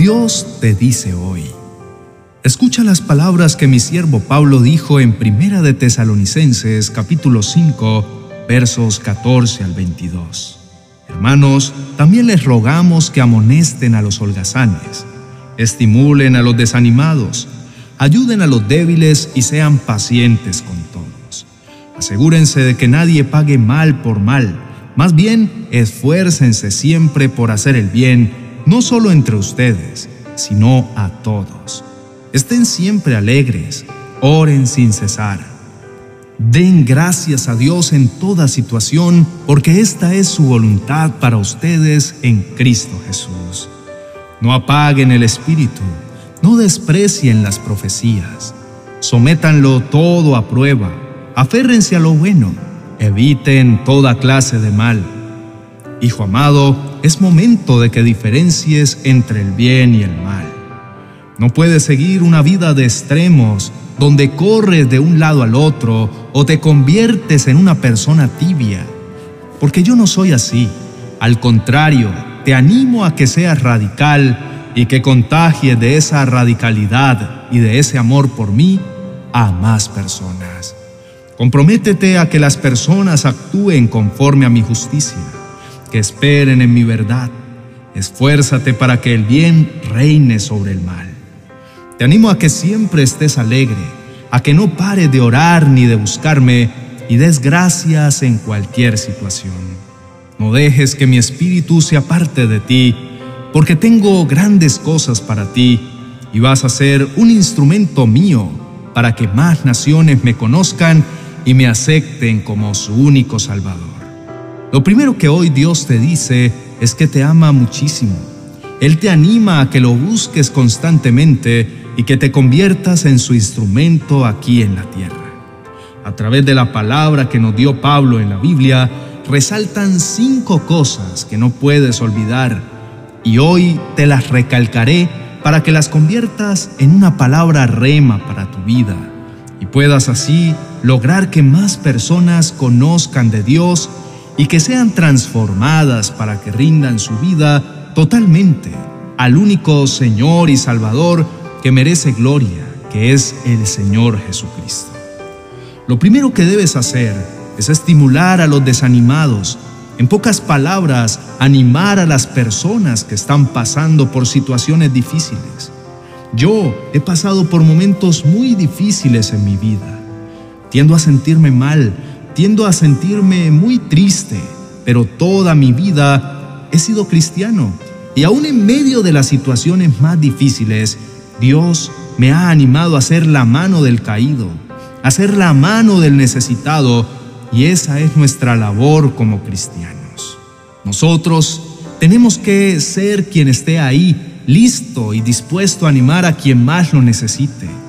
Dios te dice hoy. Escucha las palabras que mi siervo Pablo dijo en Primera de Tesalonicenses capítulo 5, versos 14 al 22. Hermanos, también les rogamos que amonesten a los holgazanes, estimulen a los desanimados, ayuden a los débiles y sean pacientes con todos. Asegúrense de que nadie pague mal por mal, más bien esfuércense siempre por hacer el bien, no solo entre ustedes, sino a todos. Estén siempre alegres, oren sin cesar. Den gracias a Dios en toda situación, porque esta es su voluntad para ustedes en Cristo Jesús. No apaguen el espíritu, no desprecien las profecías, sométanlo todo a prueba, aférrense a lo bueno, eviten toda clase de mal. Hijo amado, es momento de que diferencies entre el bien y el mal. No puedes seguir una vida de extremos donde corres de un lado al otro o te conviertes en una persona tibia. Porque yo no soy así. Al contrario, te animo a que seas radical y que contagies de esa radicalidad y de ese amor por mí a más personas. Comprométete a que las personas actúen conforme a mi justicia, que esperen en mi verdad. Esfuérzate para que el bien reine sobre el mal. Te animo a que siempre estés alegre, a que no pare de orar ni de buscarme y des gracias en cualquier situación. No dejes que mi espíritu se aparte de ti, porque tengo grandes cosas para ti y vas a ser un instrumento mío para que más naciones me conozcan y me acepten como su único Salvador. Lo primero que hoy Dios te dice es que te ama muchísimo. Él te anima a que lo busques constantemente y que te conviertas en su instrumento aquí en la tierra. A través de la palabra que nos dio Pablo en la Biblia, resaltan cinco cosas que no puedes olvidar y hoy te las recalcaré para que las conviertas en una palabra rema para tu vida y puedas así lograr que más personas conozcan de Dios y que sean transformadas para que rindan su vida totalmente al único Señor y Salvador que merece gloria, que es el Señor Jesucristo. Lo primero que debes hacer es estimular a los desanimados, en pocas palabras, animar a las personas que están pasando por situaciones difíciles. Yo he pasado por momentos muy difíciles en mi vida. Tiendo a sentirme mal, tiendo a sentirme muy triste, pero toda mi vida he sido cristiano. Y aún en medio de las situaciones más difíciles, Dios me ha animado a ser la mano del caído, a ser la mano del necesitado, y esa es nuestra labor como cristianos. Nosotros tenemos que ser quien esté ahí, listo y dispuesto a animar a quien más lo necesite.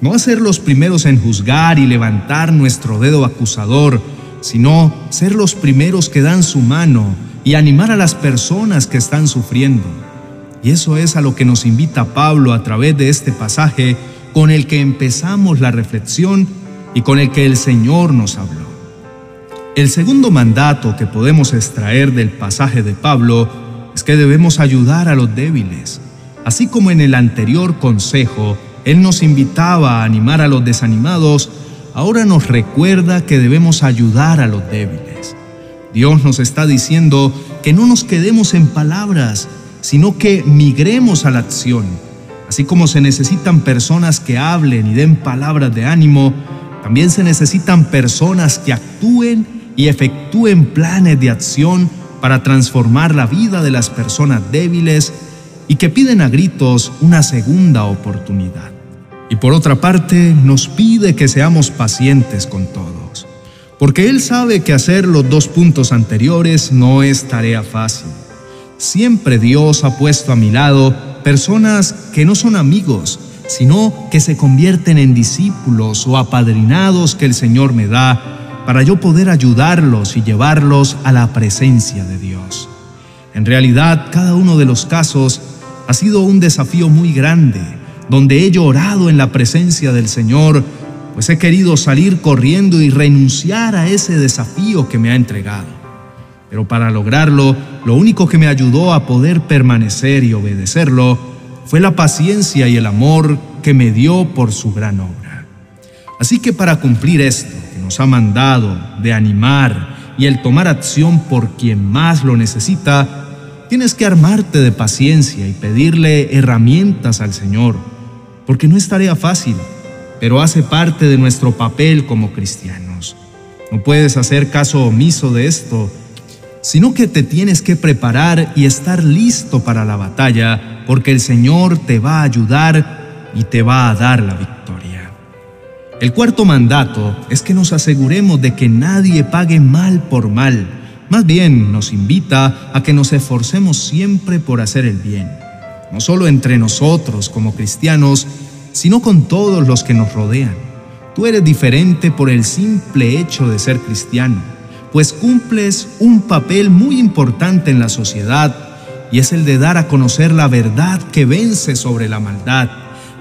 No a ser los primeros en juzgar y levantar nuestro dedo acusador, sino ser los primeros que dan su mano y animar a las personas que están sufriendo. Y eso es a lo que nos invita Pablo a través de este pasaje con el que empezamos la reflexión y con el que el Señor nos habló. El segundo mandato que podemos extraer del pasaje de Pablo es que debemos ayudar a los débiles. Así como en el anterior consejo, Él nos invitaba a animar a los desanimados, ahora nos recuerda que debemos ayudar a los débiles. Dios nos está diciendo que no nos quedemos en palabras, sino que migremos a la acción. Así como se necesitan personas que hablen y den palabras de ánimo, también se necesitan personas que actúen y efectúen planes de acción para transformar la vida de las personas débiles y que piden a gritos una segunda oportunidad. Y por otra parte, nos pide que seamos pacientes con todos, porque Él sabe que hacer los dos puntos anteriores no es tarea fácil. Siempre Dios ha puesto a mi lado personas que no son amigos, sino que se convierten en discípulos o apadrinados que el Señor me da para yo poder ayudarlos y llevarlos a la presencia de Dios. En realidad, cada uno de los casos ha sido un desafío muy grande, donde he llorado en la presencia del Señor, pues he querido salir corriendo y renunciar a ese desafío que me ha entregado. Pero para lograrlo, lo único que me ayudó a poder permanecer y obedecerlo fue la paciencia y el amor que me dio por su gran obra. Así que para cumplir esto que nos ha mandado de animar y el tomar acción por quien más lo necesita, tienes que armarte de paciencia y pedirle herramientas al Señor, porque no es tarea fácil, pero hace parte de nuestro papel como cristianos. No puedes hacer caso omiso de esto, sino que te tienes que preparar y estar listo para la batalla, porque el Señor te va a ayudar y te va a dar la victoria. El cuarto mandato es que nos aseguremos de que nadie pague mal por mal. Más bien nos invita a que nos esforcemos siempre por hacer el bien, no solo entre nosotros como cristianos, sino con todos los que nos rodean. Tú eres diferente por el simple hecho de ser cristiano, pues cumples un papel muy importante en la sociedad y es el de dar a conocer la verdad que vence sobre la maldad,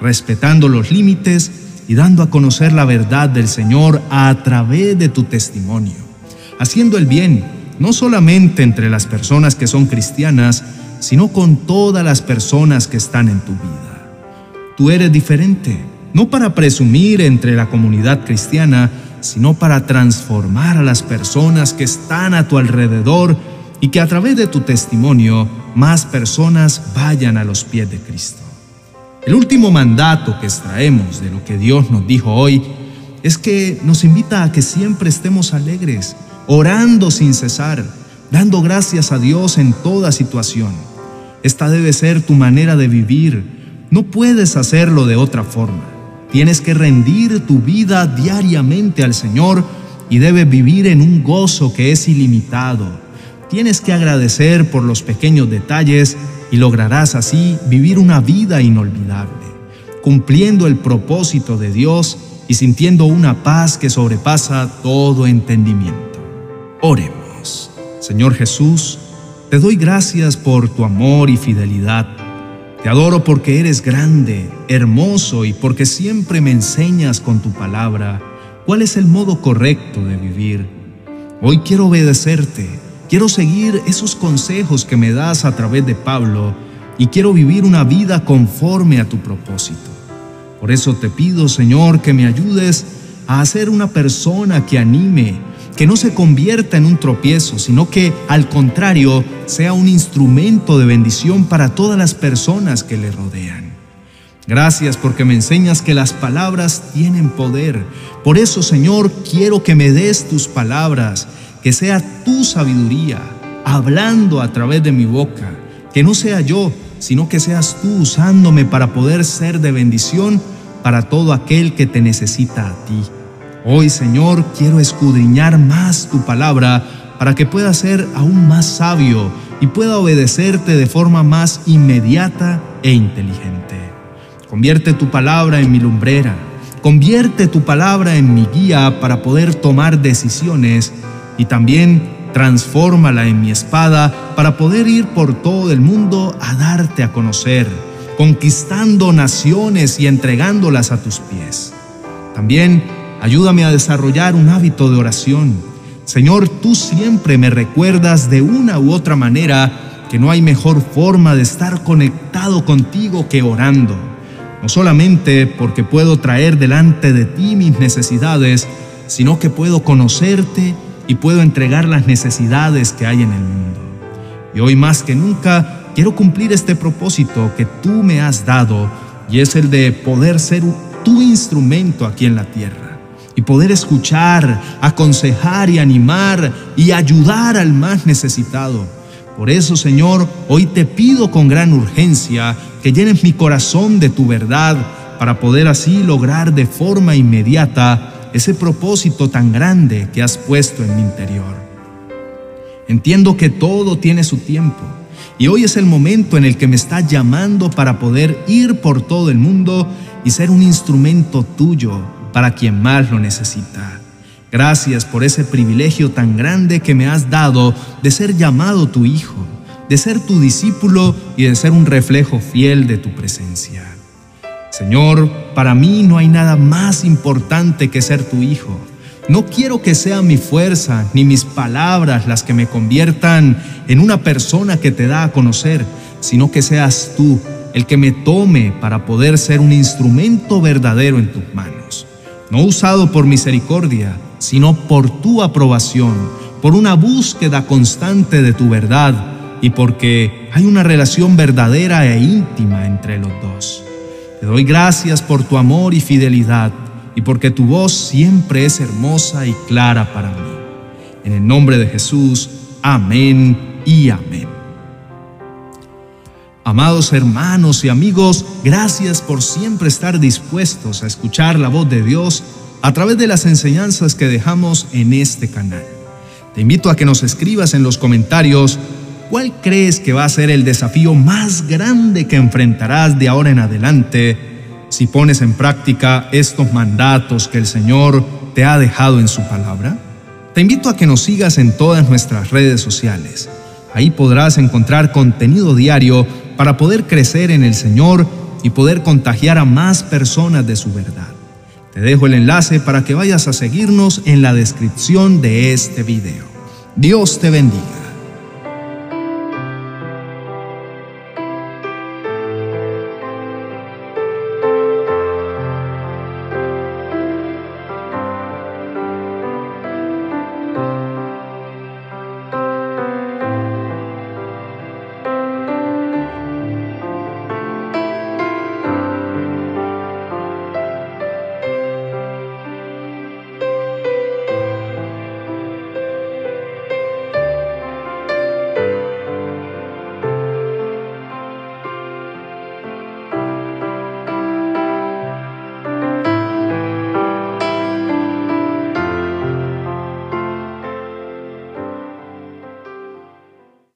respetando los límites y dando a conocer la verdad del Señor a través de tu testimonio, haciendo el bien, no solamente entre las personas que son cristianas, sino con todas las personas que están en tu vida. Tú eres diferente, no para presumir entre la comunidad cristiana, sino para transformar a las personas que están a tu alrededor y que a través de tu testimonio más personas vayan a los pies de Cristo. El último mandato que extraemos de lo que Dios nos dijo hoy es que nos invita a que siempre estemos alegres, orando sin cesar, dando gracias a Dios en toda situación. Esta debe ser tu manera de vivir, no puedes hacerlo de otra forma. Tienes que rendir tu vida diariamente al Señor y debes vivir en un gozo que es ilimitado. Tienes que agradecer por los pequeños detalles y lograrás así vivir una vida inolvidable, cumpliendo el propósito de Dios y sintiendo una paz que sobrepasa todo entendimiento. Oremos. Señor Jesús, te doy gracias por tu amor y fidelidad te adoro porque eres grande, hermoso y porque siempre me enseñas con tu palabra cuál es el modo correcto de vivir. Hoy quiero obedecerte, quiero seguir esos consejos que me das a través de Pablo y quiero vivir una vida conforme a tu propósito. Por eso te pido, Señor, que me ayudes a ser una persona que anime, que no se convierta en un tropiezo, sino que al contrario sea un instrumento de bendición para todas las personas que le rodean. Gracias porque me enseñas que las palabras tienen poder. Por eso, Señor, quiero que me des tus palabras, que sea tu sabiduría, hablando a través de mi boca, que no sea yo, sino que seas tú usándome para poder ser de bendición para todo aquel que te necesita a ti. Hoy, Señor, quiero escudriñar más tu palabra para que pueda ser aún más sabio y pueda obedecerte de forma más inmediata e inteligente. Convierte tu palabra en mi lumbrera, convierte tu palabra en mi guía para poder tomar decisiones y también transfórmala en mi espada para poder ir por todo el mundo a darte a conocer, conquistando naciones y entregándolas a tus pies. También Ayúdame a desarrollar un hábito de oración. Señor, tú siempre me recuerdas de una u otra manera que no hay mejor forma de estar conectado contigo que orando. No solamente porque puedo traer delante de ti mis necesidades, sino que puedo conocerte y puedo entregar las necesidades que hay en el mundo. Y hoy más que nunca quiero cumplir este propósito que tú me has dado y es el de poder ser tu instrumento aquí en la tierra y poder escuchar, aconsejar y animar y ayudar al más necesitado. Por eso, Señor, hoy te pido con gran urgencia que llenes mi corazón de tu verdad para poder así lograr de forma inmediata ese propósito tan grande que has puesto en mi interior. Entiendo que todo tiene su tiempo y hoy es el momento en el que me estás llamando para poder ir por todo el mundo y ser un instrumento tuyo para quien más lo necesita. Gracias por ese privilegio tan grande que me has dado de ser llamado tu hijo, de ser tu discípulo y de ser un reflejo fiel de tu presencia. Señor, para mí no hay nada más importante que ser tu hijo. No quiero que sea mi fuerza ni mis palabras las que me conviertan en una persona que te da a conocer, sino que seas tú el que me tome para poder ser un instrumento verdadero en tus manos, no usado por misericordia, sino por tu aprobación, por una búsqueda constante de tu verdad y porque hay una relación verdadera e íntima entre los dos. Te doy gracias por tu amor y fidelidad y porque tu voz siempre es hermosa y clara para mí. En el nombre de Jesús, amén y amén. Amados hermanos y amigos, gracias por siempre estar dispuestos a escuchar la voz de Dios a través de las enseñanzas que dejamos en este canal. Te invito a que nos escribas en los comentarios cuál crees que va a ser el desafío más grande que enfrentarás de ahora en adelante si pones en práctica estos mandatos que el Señor te ha dejado en su palabra. Te invito a que nos sigas en todas nuestras redes sociales. Ahí podrás encontrar contenido diario para poder crecer en el Señor y poder contagiar a más personas de su verdad. Te dejo el enlace para que vayas a seguirnos en la descripción de este video. Dios te bendiga.